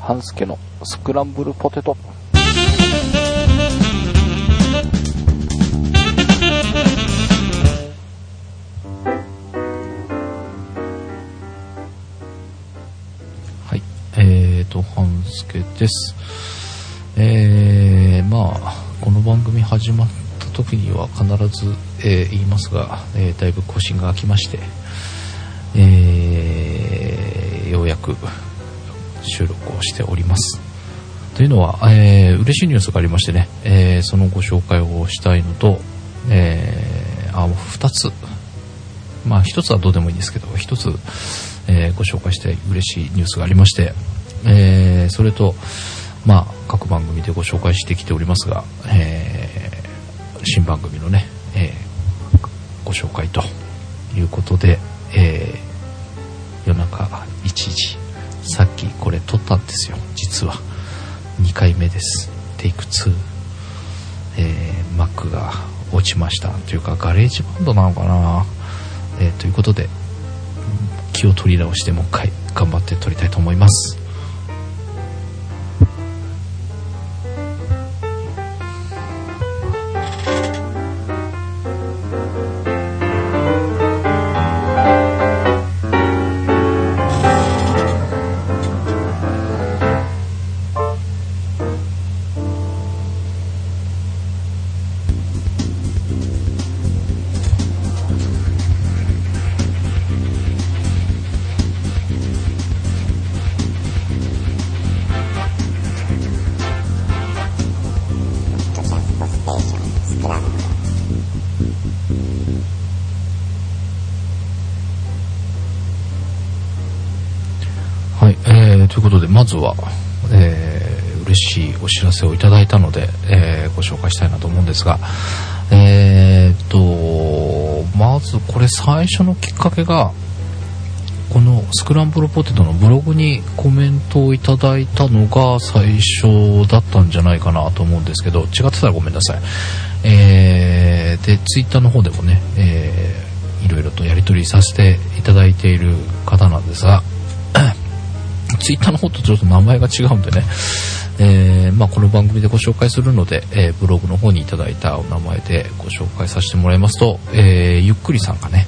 半助のスクランブルポテト。はい。えーと、半助です。えー、まあ、この番組始まった時には必ず、えー言いますが、えーだいぶ更新が空きまして、えーようやく収録をしております。というのは、えー嬉しいニュースがありましてね、えーそのご紹介をしたいのと、えーあ、二つ、まあ一つはどうでもいいんですけど、一つ、えーご紹介して嬉しいニュースがありまして、えーそれと、まあ各番組でご紹介してきておりますが、えー新番組のね、えーご紹介ということで、えー夜中1時、さっきこれ撮ったんですよ、実は。2回目です。テイク2。えー、 Mac が落ちました。というか、 GarageBand なのかなえーということで、気を取り直してもう一回頑張って撮りたいと思います。はい、えー、ということで、まずは、えー、嬉しいお知らせをいただいたので、えー、ご紹介したいなと思うんですが、えーと、まずこれ最初のきっかけが、このスクランブルポテトのブログにコメントをいただいたのが最初だったんじゃないかなと思うんですけど、違ってたらごめんなさい。えー、で、ツイッターの方でもね、えー、いろいろとやり取りさせていただいている方なんですが、ツイッターの方とちょっと名前が違うんでね、えーまあ、この番組でご紹介するので、えーブログの方にいただいたお名前でご紹介させてもらいますと、えーゆっくりさんがね、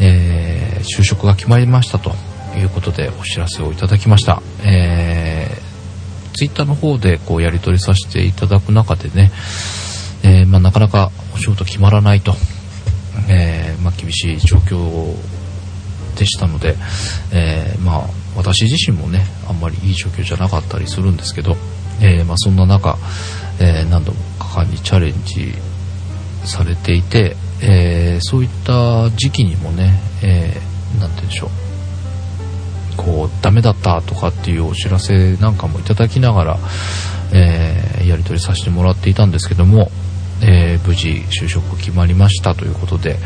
えー就職が決まりましたということでお知らせをいただきました。えー、ツイッターの方でこうやり取りさせていただく中でね、えーまあ、なかなかお仕事決まらないと、えーまあ、厳しい状況でしたので、えーまあ、私自身もねあんまりいい状況じゃなかったりするんですけど、えま、そんな中、えー何度も果敢にチャレンジされていて、えそういった時期にもね、えーて言うんでしょう。こうダメだったとかっていうお知らせなんかもいただきながら、えーやり取りさせてもらっていたんですけども、えー無事就職決まりましたということで、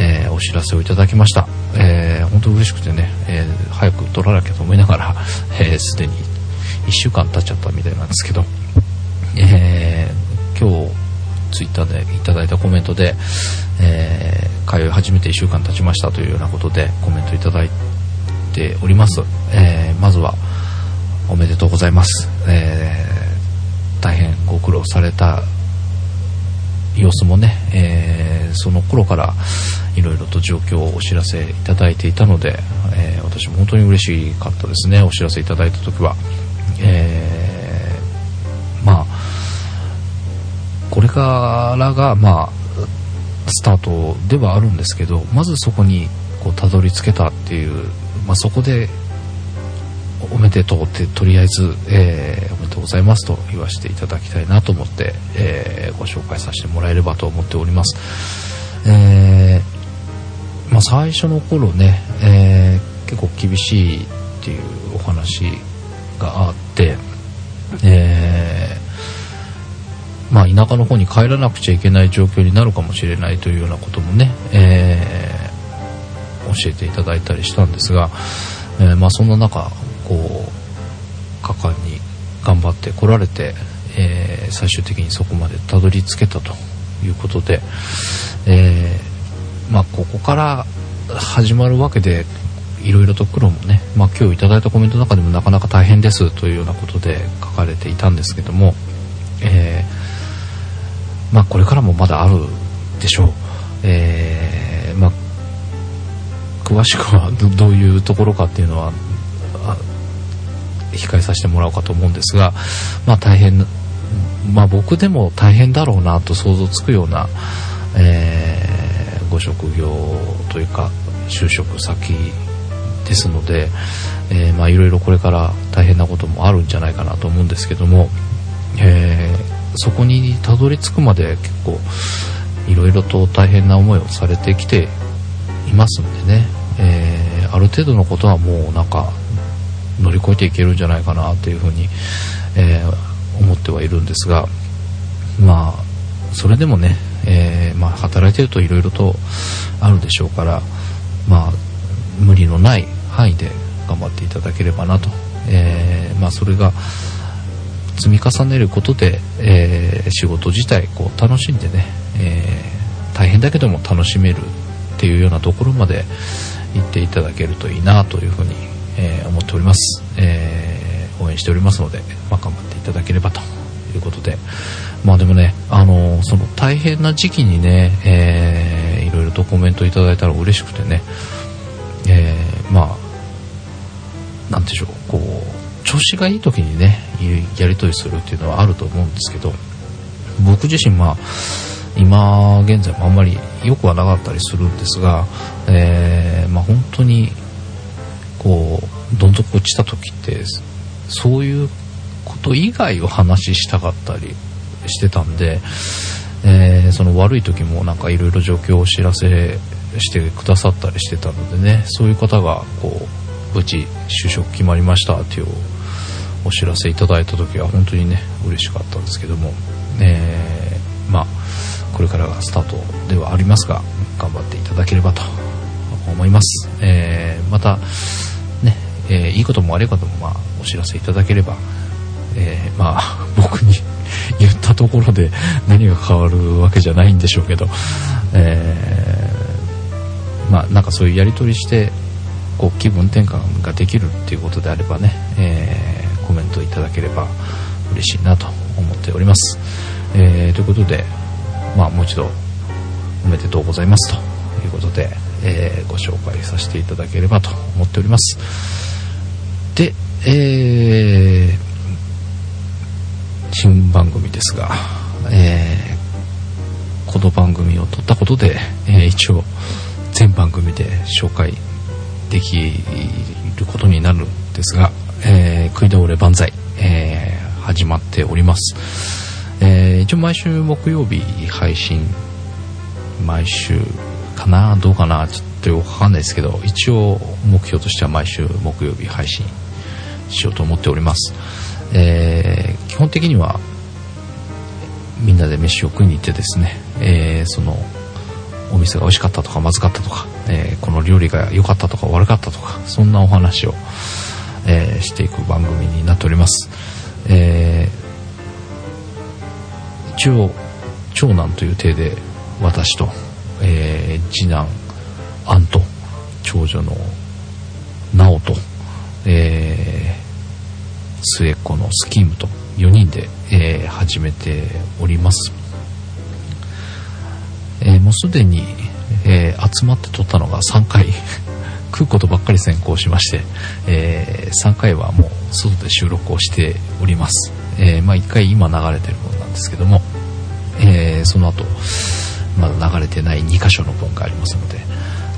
えーお知らせをいただきました、えー本当嬉しくてね、えー早く取らなきゃと思いながらえー、に1週間経っちゃったみたいなんですけど、え今日ツイッターでいただいたコメントで、え通い始めて1週間経ちましたというようなことでコメントいただいております、えまずはおめでとうございます、え大変ご苦労された様子もね、えーその頃からいろいろと状況をお知らせいただいていたので、えー私も本当に嬉しかったですね。お知らせいただいた時は、えーまあこれからがまあスタートではあるんですけどまずそこにこうたどり着けたっていう、まあ、そこでおめでとうってとりあえず、えーございますと言わせていただきたいなと思って、えーご紹介させてもらえればと思っております、えーまあ、最初の頃ね、えー結構厳しいっていうお話があって、えーまあ、田舎の方に帰らなくちゃいけない状況になるかもしれないというようなこともね、えー教えていただいたりしたんですが、えーまあ、そんな中こう果敢に頑張ってこられて、えー最終的にそこまでたどり着けたということで、えーまあ、ここから始まるわけでいろいろと苦労もね、まあ、今日いただいたコメントの中でもなかなか大変ですというようなことで書かれていたんですけども、えー、まあ、これからもまだあるでしょう。え、まあ、詳しくはどういうところかっていうのは、控えさせてもらおうかと思うんですが、まあ大変、まあ僕でも大変だろうなと想像つくような、えー、ご職業というか、就職先ですので、えー、まあいろいろこれから大変なこともあるんじゃないかなと思うんですけども、えー、そこにたどり着くまで結構いろいろと大変な思いをされてきていますんでね、えー、ある程度のことはもうなんか乗り越えていけるんじゃないかなというふうに、えー、思ってはいるんですがまあそれでもね、えー、まあ、働いてるといろいろとあるでしょうからまあ無理のない範囲で頑張っていただければなと、えー、まあ、それが積み重ねることで、え、仕事自体こう楽しんでね、え、大変だけども楽しめるっていうようなところまで行っていただけるといいなというふうに、えー、思っております、え応援しておりますので、まあ、頑張っていただければと。いうことで。まあでもね、あのその大変な時期にね、えー、いろいろとコメントいただいたら嬉しくてね、えー、まあ、なんでしょう、こう、調子がいい時にね、やり取りするっていうのはあると思うんですけど、僕自身まあ、今現在もあんまり良くはなかったりするんですが、えー、まあ本当に、こう、どん底落ちた時って、そういうこと以外を話したかったりしてたんで、えー、その悪い時もなんかいろいろ状況をお知らせしてくださったりしてたのでねそういう方がこう無事就職決まりましたっていうお知らせいただいた時は本当にね嬉しかったんですけども、えー、まあこれからがスタートではありますが頑張っていただければと思います、えー、また、えー、いいことも悪いこともまあお知らせいただければ、えー、まあ 僕に 言ったところで 何が変わるわけじゃないんでしょうけど、えー、まあなんかそういうやり取りしてこう気分転換ができるっていうことであればね、えー、コメントいただければ嬉しいなと思っております、え、ということで、まあ、もう一度おめでとうございますということで、え、ご紹介させていただければと思っております。で、えー新番組ですが、えー、この番組を撮ったことで、えー、一応全番組で紹介できることになるんですが、えー、食い倒れ万歳、えー、始まっております、えー、一応毎週木曜日配信毎週かなどうかなちょっとよくわかんないですけど一応目標としては毎週木曜日配信しようと思っております。えー、基本的にはみんなで飯を食いに行ってですね、えー、そのお店が美味しかったとかまずかったとか、えー、この料理が良かったとか悪かったとかそんなお話を、えー、していく番組になっております、えー、一応長男という体で私と、え、次男アンと長女の直と、え末っ子のスキームと4人で、えー、始めております、えー、もうすでに、えー、集まって撮ったのが3回。食うことばっかり先行しまして、え3回はもう外で収録をしております、えまあ、1回今流れてるものなんですけども、えその後まだ流れてない2箇所の分がありますので。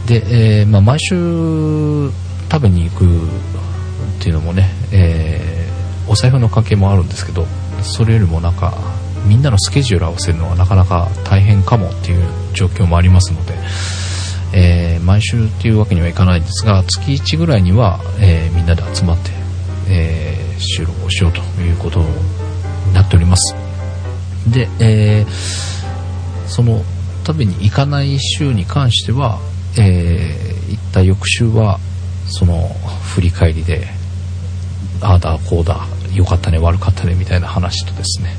で、えまあ、毎週食べに行くっていうのもね、えお財布の関係もあるんですけどそれよりもなんかみんなのスケジュール合わせるのはなかなか大変かもっていう状況もありますので、えー、毎週っていうわけにはいかないんですが月1ぐらいには、えー、みんなで集まって、えー、収録をしようということになっております。で、えその食べに行かない週に関しては、え行った翌週はその振り返りでああだこうだ良かったね悪かったねみたいな話とですね、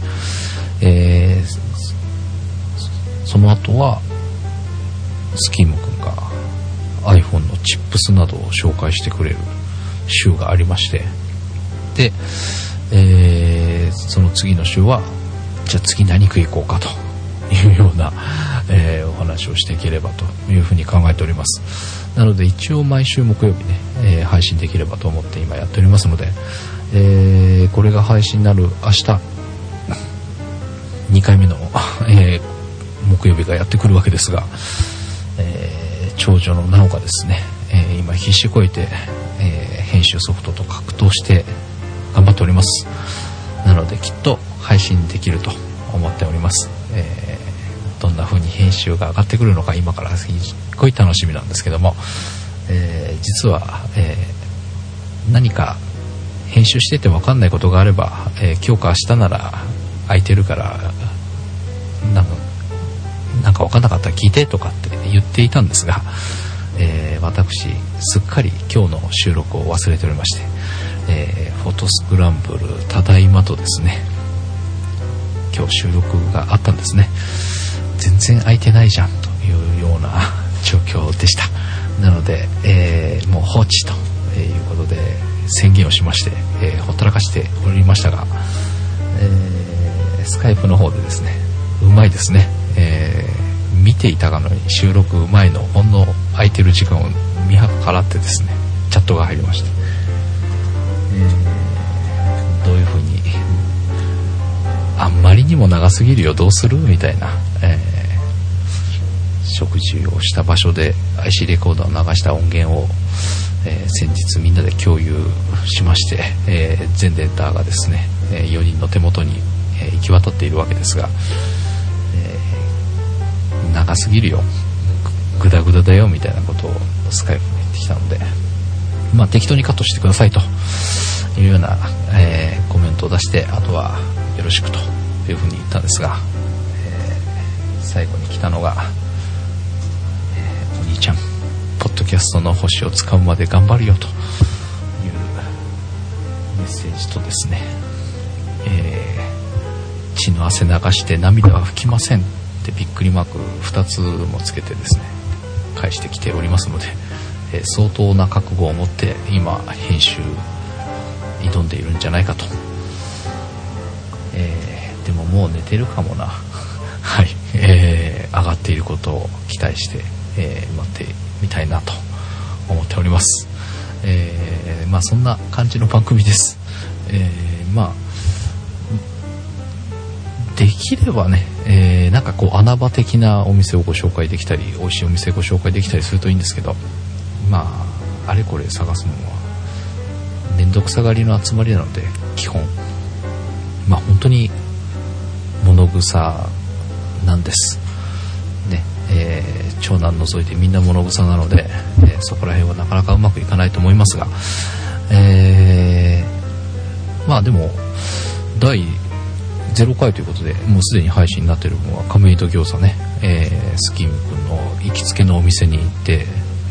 えー、その後はスキーム君が iPhone のチップスなどを紹介してくれる週がありまして。で、えー、その次の週はじゃあ次何食いこうかというような、えー、お話をしていければというふうに考えております。なので一応毎週木曜日ね、えー、配信できればと思って今やっておりますので、えー、これが配信になる明日。2回目の、え木曜日がやってくるわけですが、え長女の直がですね、え今必死こいて、え編集ソフトと格闘して頑張っております。なのできっと配信できると思っております、え、どんな風に編集が上がってくるのか今からすごい楽しみなんですけども、え、実は、え、何か編集してて分かんないことがあれば、え今日か明日なら空いてるからなんかなんか分かんなかったら聞いてとかって言っていたんですが、えー私すっかり今日の収録を忘れておりまして、えフォトスクランブルただいまとですね今日収録があったんですね。全然空いてないじゃんというような 状況でした。なので、えー、もう放置ということで宣言をしまして、えー、ほったらかしておりましたが、えー、スカイプの方でですねうまいですね、えー、見ていたかのように収録前のほんの空いてる時間を見計らってですねチャットが入りまして、えー、どういうふうにあんまりにも長すぎるよどうする？みたいな、えー、食事をした場所で IC レコーダーを流した音源を、えー、先日みんなで共有しまして、えー、全データがですね、え4人の手元に、え行き渡っているわけですが、え長すぎるよ。グダグダだよみたいなことをスカイプで言ってきたので、まあ、適当にカットしてくださいというような、えコメントを出してあとはよろしくというふうに言ったんですが、え、最後に来たのが、キャストの星を使うまで頑張るよというメッセージとですね、えー、血の汗流して涙は拭きませんってびっくりマーク2つもつけてですね返してきておりますので、えー、相当な覚悟を持って今編集挑んでいるんじゃないかと。えー、でももう寝てるかもな。はい、えー、上がっていることを期待して、えー、待ってみたいなと思っております、えー、まあそんな感じの番組です、えー、まあできればね、えー、なんかこう穴場的なお店をご紹介できたり美味しいお店ご紹介できたりするといいんですけどまああれこれ探すのは面倒くさがりの集まりなので基本。まあ本当に物草なんです。長男除いてみんな物草なので、え、そこら辺はなかなかうまくいかないと思いますが、えー、まあでも、第0回ということで、もうすでに配信になっているのは亀戸餃子ね、えー、スキーム君の行きつけのお店に行って、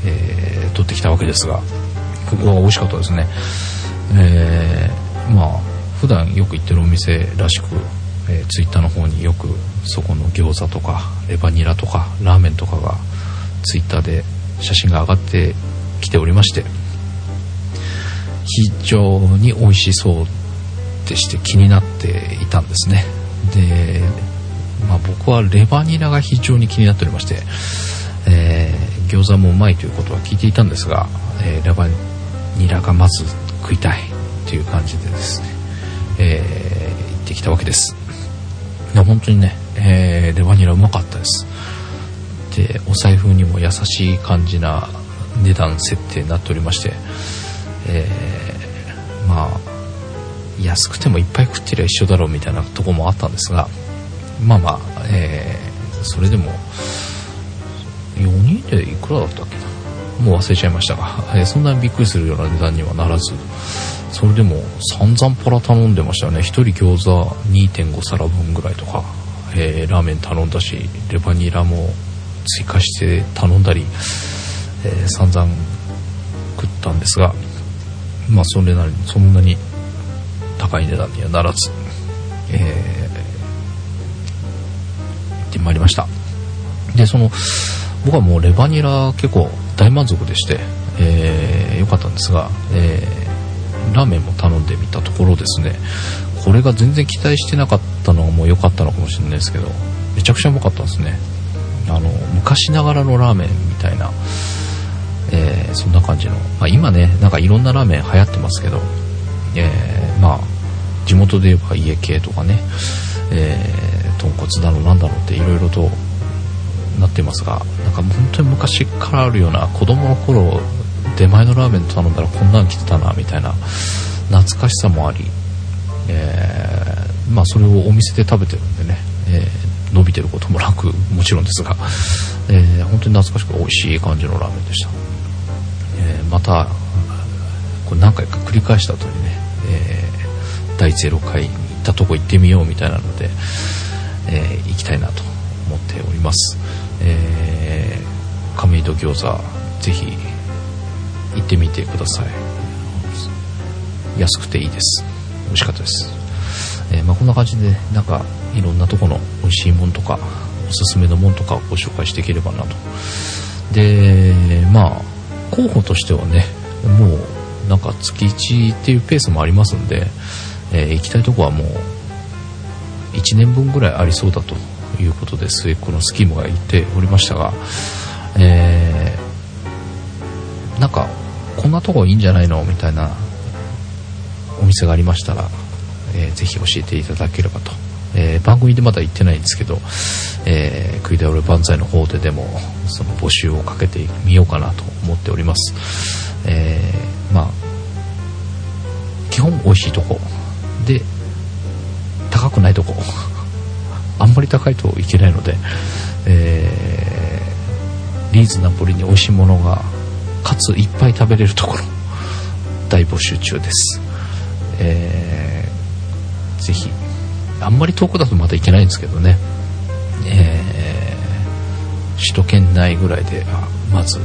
えー、取ってきたわけですが、ここは美味しかったですね。えー、まあ、普段よく行ってるお店らしく、えー、ツイッターの方によくそこの餃子とかレバニラとかラーメンとかがツイッターで写真が上がってきておりまして非常に美味しそうでして気になっていたんですね。で、まあ、僕はレバニラが非常に気になっておりまして、えー、餃子もうまいということは聞いていたんですが、えー、レバニラがまず食いたいという感じでですねえー、行ってきたわけです。や本当にね、えー、レバニラうまかったです。でお財布にも優しい感じな値段設定になっておりまして、えー、まあ安くてもいっぱい食ってりゃ一緒だろうみたいなとこもあったんですがまあまあ、えー、それでも4人でいくらだったっけな？もう忘れちゃいましたが、えー、そんなにびっくりするような値段にはならず。それでも散々パラ頼んでましたよね。1人餃子2.5皿分ぐらいとか、えー、ラーメン頼んだしレバニラも追加して頼んだり、えー、散々食ったんですがまあそれなりにそんなに高い値段にはならず、えー、行ってまいりました。でその僕はもうレバニラ結構大満足でして、えー、よかったんですが、えーラーメンも頼んでみたところですね。これが全然期待してなかったのがもう良かったのかもしれないですけどめちゃくちゃうまかったんですね。あの昔ながらのラーメンみたいな、えーそんな感じの、まあ、今ねなんかいろんなラーメン流行ってますけど、えーまあ地元で言えば家系とかね、えー豚骨だのなんだろうっていろいろとなってますがなんか本当に昔からあるような子供の頃出前のラーメン頼んだらこんなん来てたなみたいな懐かしさもあり、えーまあそれをお店で食べてるんでね、えー伸びてることもなくもちろんですが、えー本当に懐かしく美味しい感じのラーメンでした、えーまたこれ何回か繰り返した後にね、えー第0回に行ったとこ行ってみようみたいなので、えー行きたいなと思っております、えー亀戸餃子ぜひ行ってみてください。安くていいです。美味しかったです、えーまあ、こんな感じでなんかいろんなとこの美味しいもんとかおすすめのもんとかをご紹介していければなと。でまあ候補としてはねもうなんか月1っていうペースもありますんで、えー行きたいとこはもう1年分ぐらいありそうだということで末っ子のスキームが言っておりましたが、えーなんかこんなとこいいんじゃないの？みたいなお店がありましたら、えーぜひ教えていただければと、えー番組でまだ言ってないんですけど、えー、食い倒れ万歳の方ででもその募集をかけてみようかなと思っております、えーまあ基本美味しいとこで高くないとこあんまり高いといけないので、えーリーズナブルに美味しいものがかついっぱい食べれるところ大募集中です、えーぜひあんまり遠くだとまだ行けないんですけどね、えー首都圏内ぐらいでまず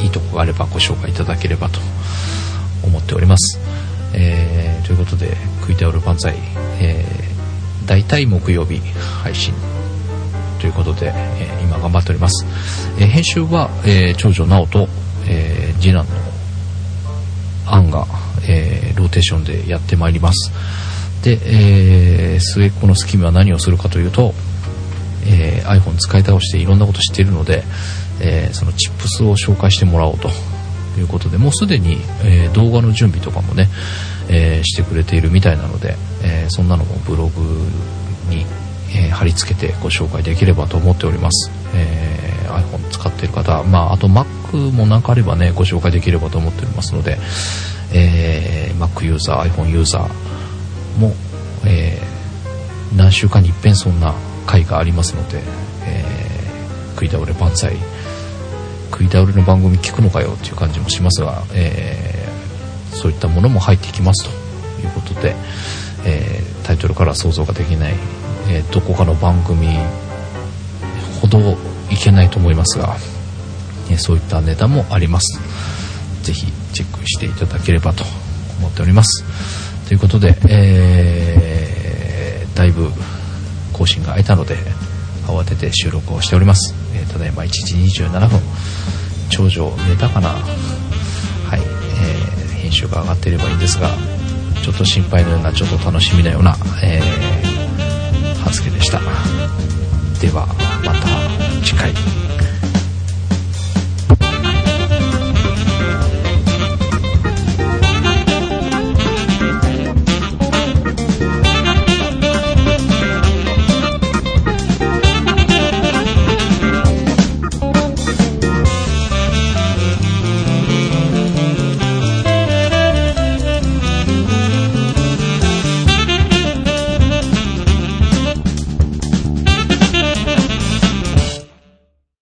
いいとこがあればご紹介いただければと思っております、えーということで「食い倒れ万歳」えー大体木曜日配信ということで、えー頑張っております、えー編集は、えー長女直と、えー次男のアンが、えーローテーションでやってまいります。で、えー末っ子のスキムは何をするかというと、えー iPhone 使い倒していろんなこと知っているので、えーそのチップスを紹介してもらおうということでもうすでに、えー動画の準備とかもね、えーしてくれているみたいなので、えーそんなのもブログ、えー貼り付けてご紹介できればと思っております、えー iPhone 使ってる方、まあ、あと Mac もなんかあればねご紹介できればと思っておりますので、えー Mac ユーザー iPhone ユーザーも、えー何週間に一遍そんな回がありますので、えー食い倒れ万歳。食い倒れの番組聞くのかよっていう感じもしますが、えーそういったものも入ってきますということで、えータイトルから想像ができない、えーどこかの番組ほどいけないと思いますが、えそういったネタもあります。ぜひチェックしていただければと思っております。ということで、えーだいぶ更新が空いたので慌てて収録をしております、えーただいま1時27分。長女寝たかな？はい、えー編集が上がっていればいいんですがちょっと心配のようなちょっと楽しみなような、えー、介でした。ではまた次回。